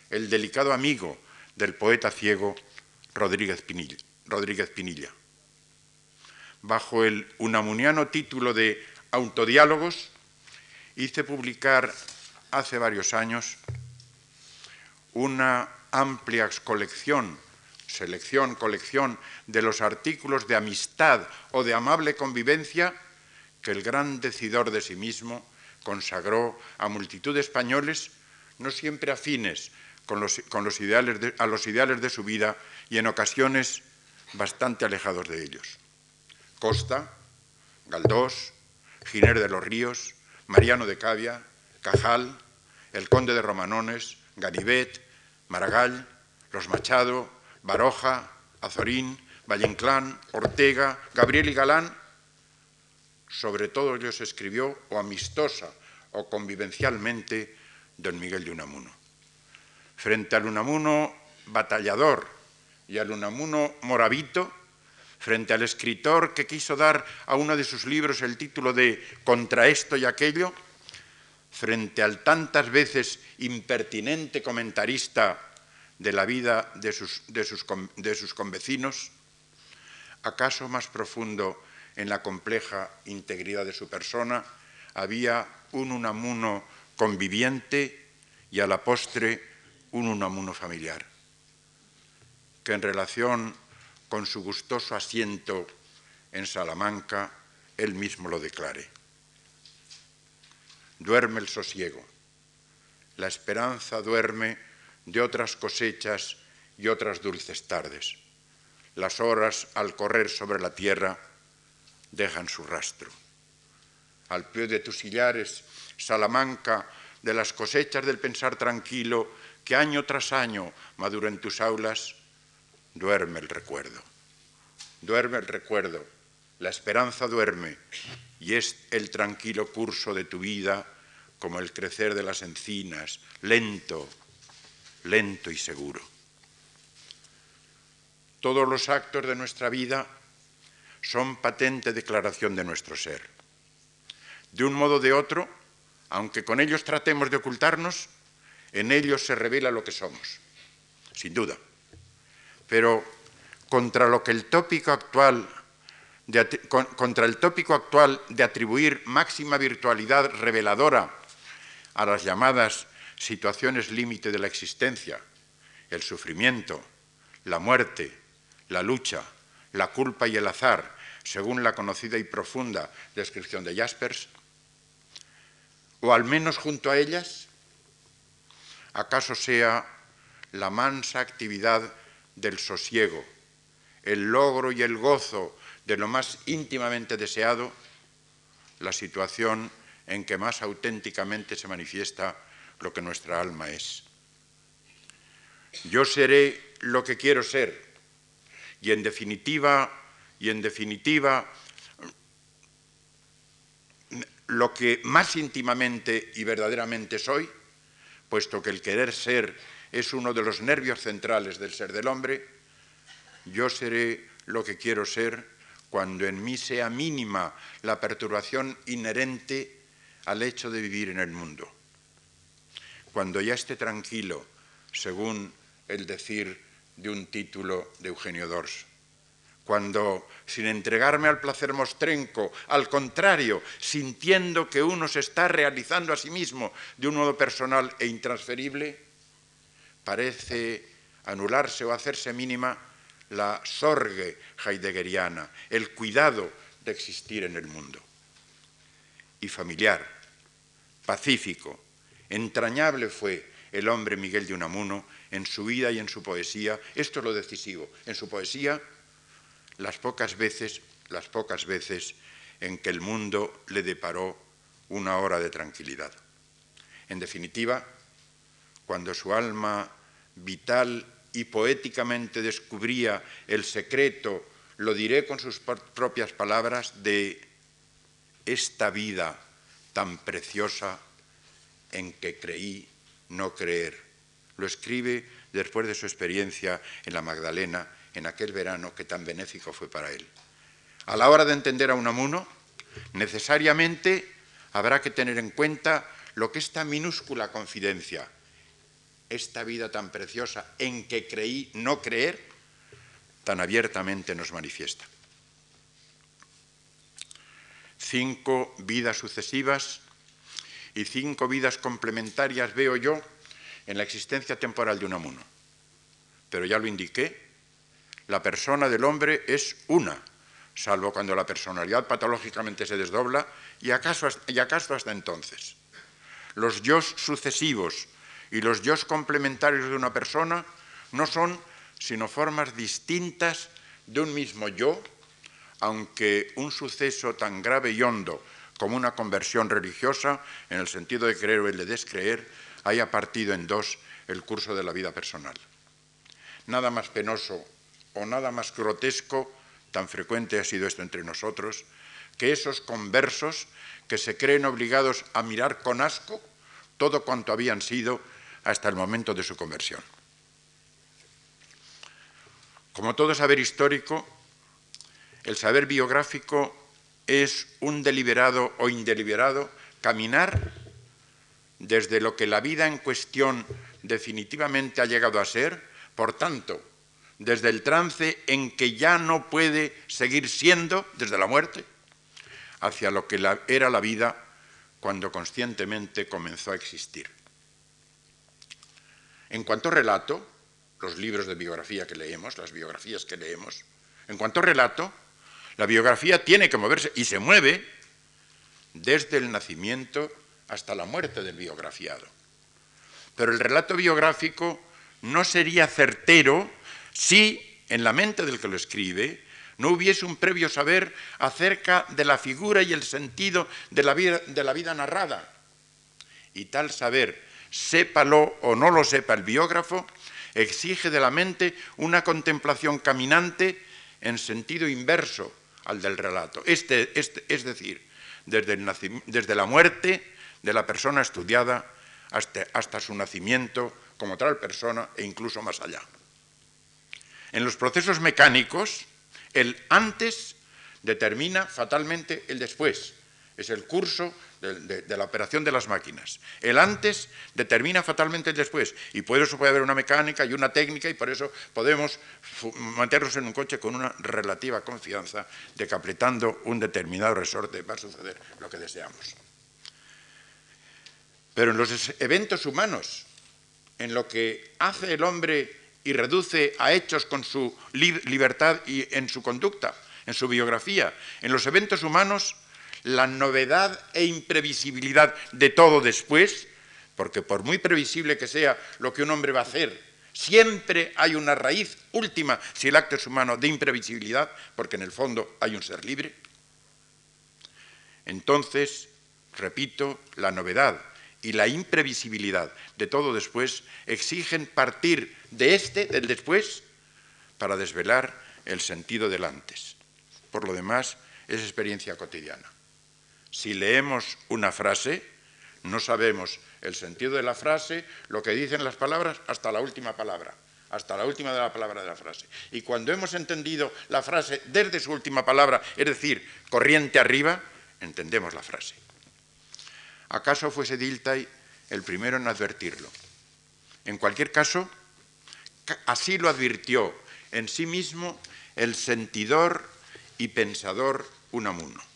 el delicado amigo del poeta ciego Rodríguez Pinilla. Rodríguez Pinilla bajo el unamuniano título de Autodiálogos, hice publicar hace varios años una amplia colección, selección, colección de los artículos de amistad o de amable convivencia que el gran decidor de sí mismo consagró a multitud de españoles, no siempre afines con los, ideales a los ideales de su vida y en ocasiones bastante alejados de ellos. Costa, Galdós, Giner de los Ríos, Mariano de Cavia, Cajal, el conde de Romanones, Ganivet, Maragall, Los Machado, Baroja, Azorín, Valle Ortega, Gabriel y Galán, sobre todo ellos escribió o amistosa o convivencialmente don Miguel de Unamuno. Frente al Unamuno batallador y al Unamuno moravito, frente al escritor que quiso dar a uno de sus libros el título de Contra esto y aquello, frente al tantas veces impertinente comentarista de la vida de sus, de sus, de sus convecinos? ¿Acaso más profundo en la compleja integridad de su persona había un Unamuno conviviente y a la postre un Unamuno familiar, que en relación con su gustoso asiento en Salamanca, él mismo lo declare. Duerme el sosiego, la esperanza duerme de otras cosechas y otras dulces tardes. Las horas al correr sobre la tierra dejan su rastro. Al pie de tus sillares, Salamanca, de las cosechas del pensar tranquilo que año tras año madura en tus aulas, duerme el recuerdo. Duerme el recuerdo, la esperanza duerme y es el tranquilo curso de tu vida como el crecer de las encinas, lento, lento y seguro. Todos los actos de nuestra vida son patente declaración de nuestro ser. De un modo o de otro, aunque con ellos tratemos de ocultarnos, en ellos se revela lo que somos, sin duda. Pero contra lo que el tópico actual de, contra el tópico actual de atribuir máxima virtualidad reveladora a las llamadas situaciones límite de la existencia, el sufrimiento, la muerte, la lucha, la culpa y el azar, según la conocida y profunda descripción de Jaspers? ¿O al menos junto a ellas? ¿Acaso sea la mansa actividad del sosiego, el logro y el gozo de lo más íntimamente deseado, la situación en que más auténticamente se manifiesta lo que nuestra alma es? Yo seré lo que quiero ser, y en definitiva, y en definitiva, lo que más íntimamente y verdaderamente soy, puesto que el querer ser es uno de los nervios centrales del ser del hombre, yo seré lo que quiero ser cuando en mí sea mínima la perturbación inherente al hecho de vivir en el mundo. Cuando ya esté tranquilo, según el decir de un título de Eugenio Dors. Cuando, sin entregarme al placer mostrenco, al contrario, sintiendo que uno se está realizando a sí mismo de un modo personal e intransferible, parece anularse o hacerse mínima la sorgue heideggeriana, el cuidado de existir en el mundo. Y familiar, pacífico, entrañable fue el hombre Miguel de Unamuno en su vida y en su poesía. Esto es lo decisivo. En su poesía, las pocas veces, las pocas veces en que el mundo le deparó una hora de tranquilidad. En definitiva, cuando su alma vital y poéticamente descubría el secreto, lo diré con sus propias palabras, de esta vida tan preciosa en que creí no creer lo escribe después de su experiencia en la Magdalena en aquel verano que tan benéfico fue para él. A la hora de entender a Unamuno, necesariamente habrá que tener en cuenta lo que esta minúscula confidencia, esta vida tan preciosa en que creí no creer, tan abiertamente nos manifiesta. Cinco vidas sucesivas y cinco vidas complementarias veo yo en la existencia temporal de un amuno. Pero ya lo indiqué, la persona del hombre es una, salvo cuando la personalidad patológicamente se desdobla, y acaso, y acaso hasta entonces. Los yo sucesivos y los yo complementarios de una persona no son sino formas distintas de un mismo yo, aunque un suceso tan grave y hondo como una conversión religiosa, en el sentido de creer o el de descreer, haya partido en dos el curso de la vida personal. Nada más penoso o nada más grotesco, tan frecuente ha sido esto entre nosotros, que esos conversos que se creen obligados a mirar con asco todo cuanto habían sido hasta el momento de su conversión. Como todo saber histórico, el saber biográfico es un deliberado o indeliberado caminar desde lo que la vida en cuestión definitivamente ha llegado a ser por tanto, desde el trance en que ya no puede seguir siendo, desde la muerte, hacia lo que era la vida cuando conscientemente comenzó a existir. En cuanto a relato, los libros de biografía que leemos, las biografías que leemos, en cuanto a relato, la biografía tiene que moverse y se mueve desde el nacimiento hasta la muerte del biografiado. Pero el relato biográfico no sería certero si en la mente del que lo escribe no hubiese un previo saber acerca de la figura y el sentido de la vida, de la vida narrada. Y tal saber, sépalo o no lo sepa el biógrafo, exige de la mente una contemplación caminante en sentido inverso al del relato. Este, este, es decir, desde, la muerte de la persona estudiada hasta, hasta su nacimiento como tal persona e incluso más allá. En los procesos mecánicos, el antes determina fatalmente el después. Es el curso de, la operación de las máquinas. El antes determina fatalmente el después. Y por eso puede haber una mecánica y una técnica y por eso podemos meternos en un coche con una relativa confianza de que apretando un determinado resorte va a suceder lo que deseamos. Pero en los eventos humanos, en lo que hace el hombre y reduce a hechos con su libertad y en su conducta, en su biografía, en los eventos humanos, la novedad e imprevisibilidad de todo después, porque por muy previsible que sea lo que un hombre va a hacer, siempre hay una raíz última, si el acto es humano, de imprevisibilidad, porque en el fondo hay un ser libre. Entonces, repito, la novedad y la imprevisibilidad de todo después exigen partir de este, del después, para desvelar el sentido del antes. Por lo demás, es experiencia cotidiana. Si leemos una frase, no sabemos el sentido de la frase, lo que dicen las palabras, hasta la última palabra, hasta la última de la palabra de la frase. Y cuando hemos entendido la frase desde su última palabra, es decir, corriente arriba, entendemos la frase. ¿Acaso fuese Dilthey el primero en advertirlo? En cualquier caso, así lo advirtió en sí mismo el sentidor y pensador Unamuno.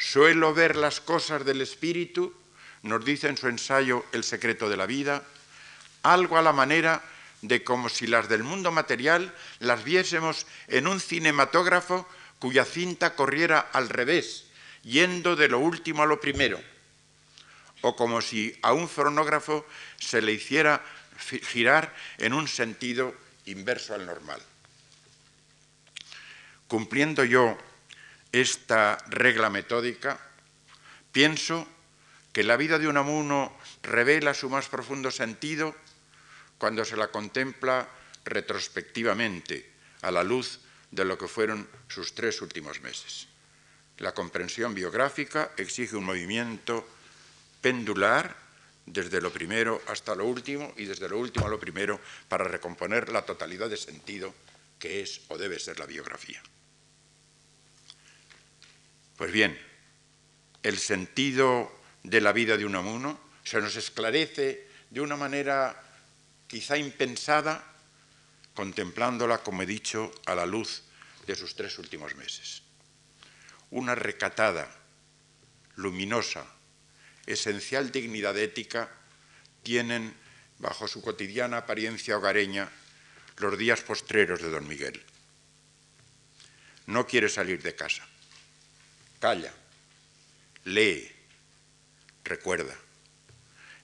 Suelo ver las cosas del espíritu, nos dice en su ensayo El secreto de la vida, algo a la manera de como si las del mundo material las viésemos en un cinematógrafo cuya cinta corriera al revés, yendo de lo último a lo primero, o como si a un fonógrafo se le hiciera girar en un sentido inverso al normal. Cumpliendo yo esta regla metódica, pienso que la vida de un amuno revela su más profundo sentido cuando se la contempla retrospectivamente a la luz de lo que fueron sus tres últimos meses. La comprensión biográfica exige un movimiento pendular desde lo primero hasta lo último y desde lo último a lo primero para recomponer la totalidad de sentido que es o debe ser la biografía. Pues bien, el sentido de la vida de un amuno se nos esclarece de una manera quizá impensada, contemplándola, como he dicho, a la luz de sus tres últimos meses. Una recatada, luminosa, esencial dignidad ética tienen, bajo su cotidiana apariencia hogareña, los días postreros de don Miguel. No quiere salir de casa calla, lee, recuerda.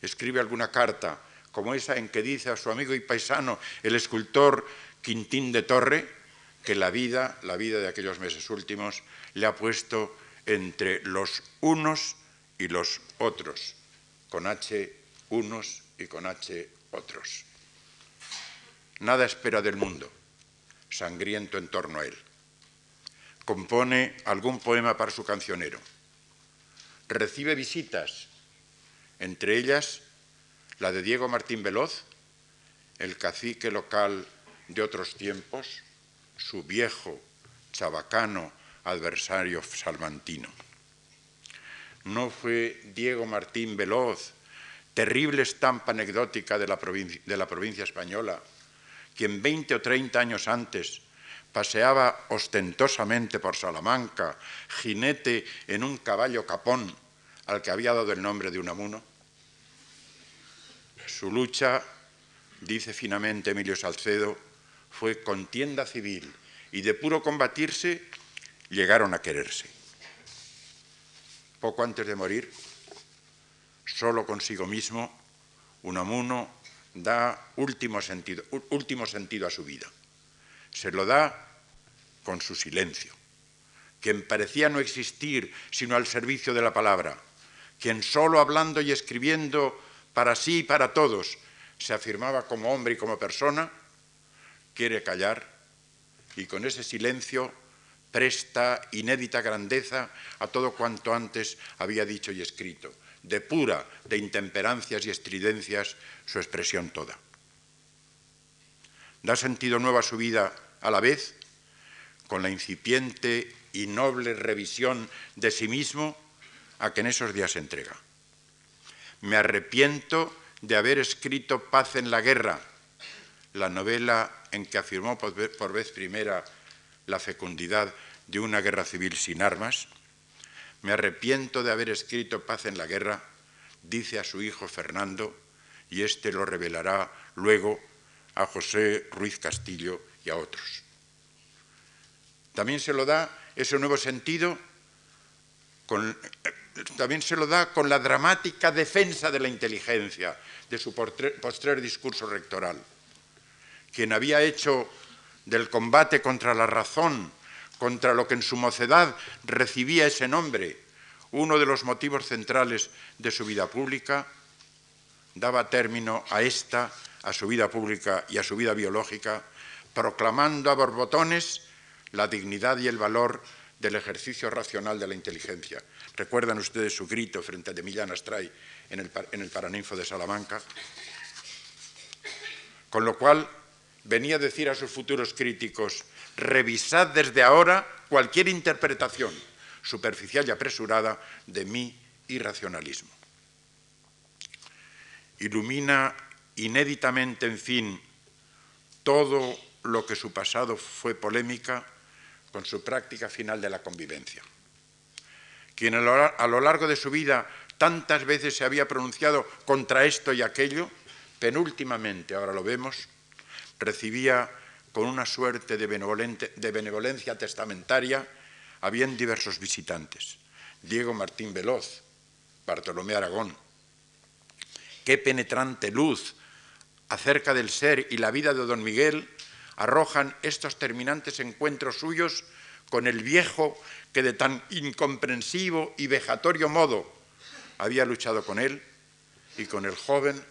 Escribe alguna carta, como esa en que dice a su amigo y paisano, el escultor Quintín de Torre, que la vida, la vida de aquellos meses últimos, le ha puesto entre los unos y los otros, con H unos y con H otros. Nada espera del mundo, sangriento en torno a él compone algún poema para su cancionero. Recibe visitas, entre ellas la de Diego Martín Veloz, el cacique local de otros tiempos, su viejo, chabacano adversario salmantino. No fue Diego Martín Veloz, terrible estampa anecdótica de la de la provincia española, quien 20 o 30 años antes paseaba ostentosamente por Salamanca, jinete en un caballo capón al que había dado el nombre de Unamuno? Su lucha, dice finamente Emilio Salcedo, fue contienda civil y de puro combatirse llegaron a quererse. Poco antes de morir, solo consigo mismo, Unamuno da último sentido, último sentido a su vida. Se lo da con su silencio, quien parecía no existir sino al servicio de la palabra, quien solo hablando y escribiendo para sí y para todos se afirmaba como hombre y como persona, quiere callar y con ese silencio presta inédita grandeza a todo cuanto antes había dicho y escrito, de pura de intemperancias y estridencias su expresión toda. Da sentido nuevo a su vida a la vez con la incipiente y noble revisión de sí mismo a que en esos días se entrega. Me arrepiento de haber escrito Paz en la Guerra, la novela en que afirmó por vez primera la fecundidad de una guerra civil sin armas. Me arrepiento de haber escrito Paz en la Guerra, dice a su hijo Fernando, y éste lo revelará luego a José Ruiz Castillo y a otros. También se lo da ese nuevo sentido, también se lo da con la dramática defensa de la inteligencia de su postrer discurso rectoral. Quien había hecho del combate contra la razón, contra lo que en su mocedad recibía ese nombre, uno de los motivos centrales de su vida pública, daba término a esta, a su vida pública y a su vida biológica, proclamando a borbotones la dignidad y el valor del ejercicio racional de la inteligencia. ¿Recuerdan ustedes su grito frente a de Millán Astray en el, en el Paraninfo de Salamanca? Con lo cual venía a decir a sus futuros críticos, revisad desde ahora cualquier interpretación superficial y apresurada de mi irracionalismo. Ilumina inéditamente, en fin, todo lo que su pasado fue polémica con su práctica final de la convivencia. Quien a lo largo de su vida tantas veces se había pronunciado contra esto y aquello, penúltimamente, ahora lo vemos, recibía con una suerte de, benevolencia testamentaria a bien diversos visitantes. Diego Martín Veloz, Bartolomé Aragón. Qué penetrante luz acerca del ser y la vida de don Miguel arrojan estos terminantes encuentros suyos con el viejo que de tan incomprensivo y vejatorio modo había luchado con él y con el joven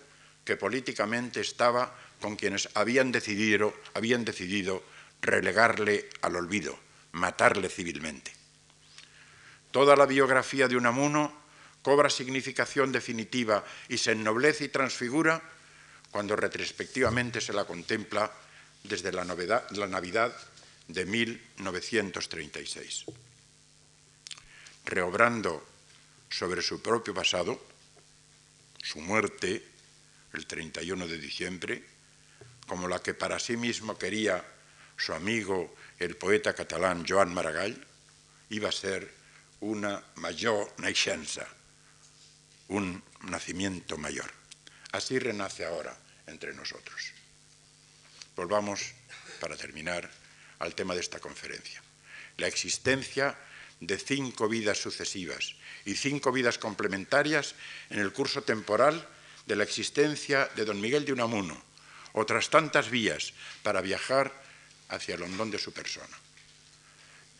que políticamente estaba con quienes habían decidido, habían decidido relegarle al olvido, matarle civilmente. Toda la biografía de Unamuno cobra significación definitiva y se ennoblece y transfigura cuando retrospectivamente se la contempla desde la, la Navidad de 1936. Reobrando sobre su propio pasado, su muerte el 31 de diciembre, como la que para sí mismo quería su amigo el poeta catalán Joan Maragall, iba a ser una mayor naixenza, un nacimiento mayor. Así renace ahora entre nosotros. Volvamos, para terminar, al tema de esta conferencia. La existencia de cinco vidas sucesivas y cinco vidas complementarias en el curso temporal de la existencia de don Miguel de Unamuno, otras tantas vías para viajar hacia el hondón de su persona.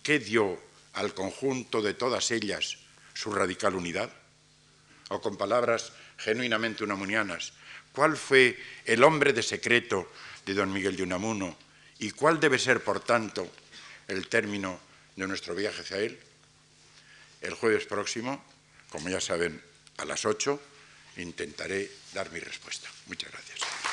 ¿Qué dio al conjunto de todas ellas su radical unidad? O con palabras genuinamente unamunianas, ¿cuál fue el hombre de secreto de don Miguel de Unamuno y cuál debe ser, por tanto, el término de nuestro viaje hacia él? El jueves próximo, como ya saben, a las 8, intentaré dar mi respuesta. Muchas gracias.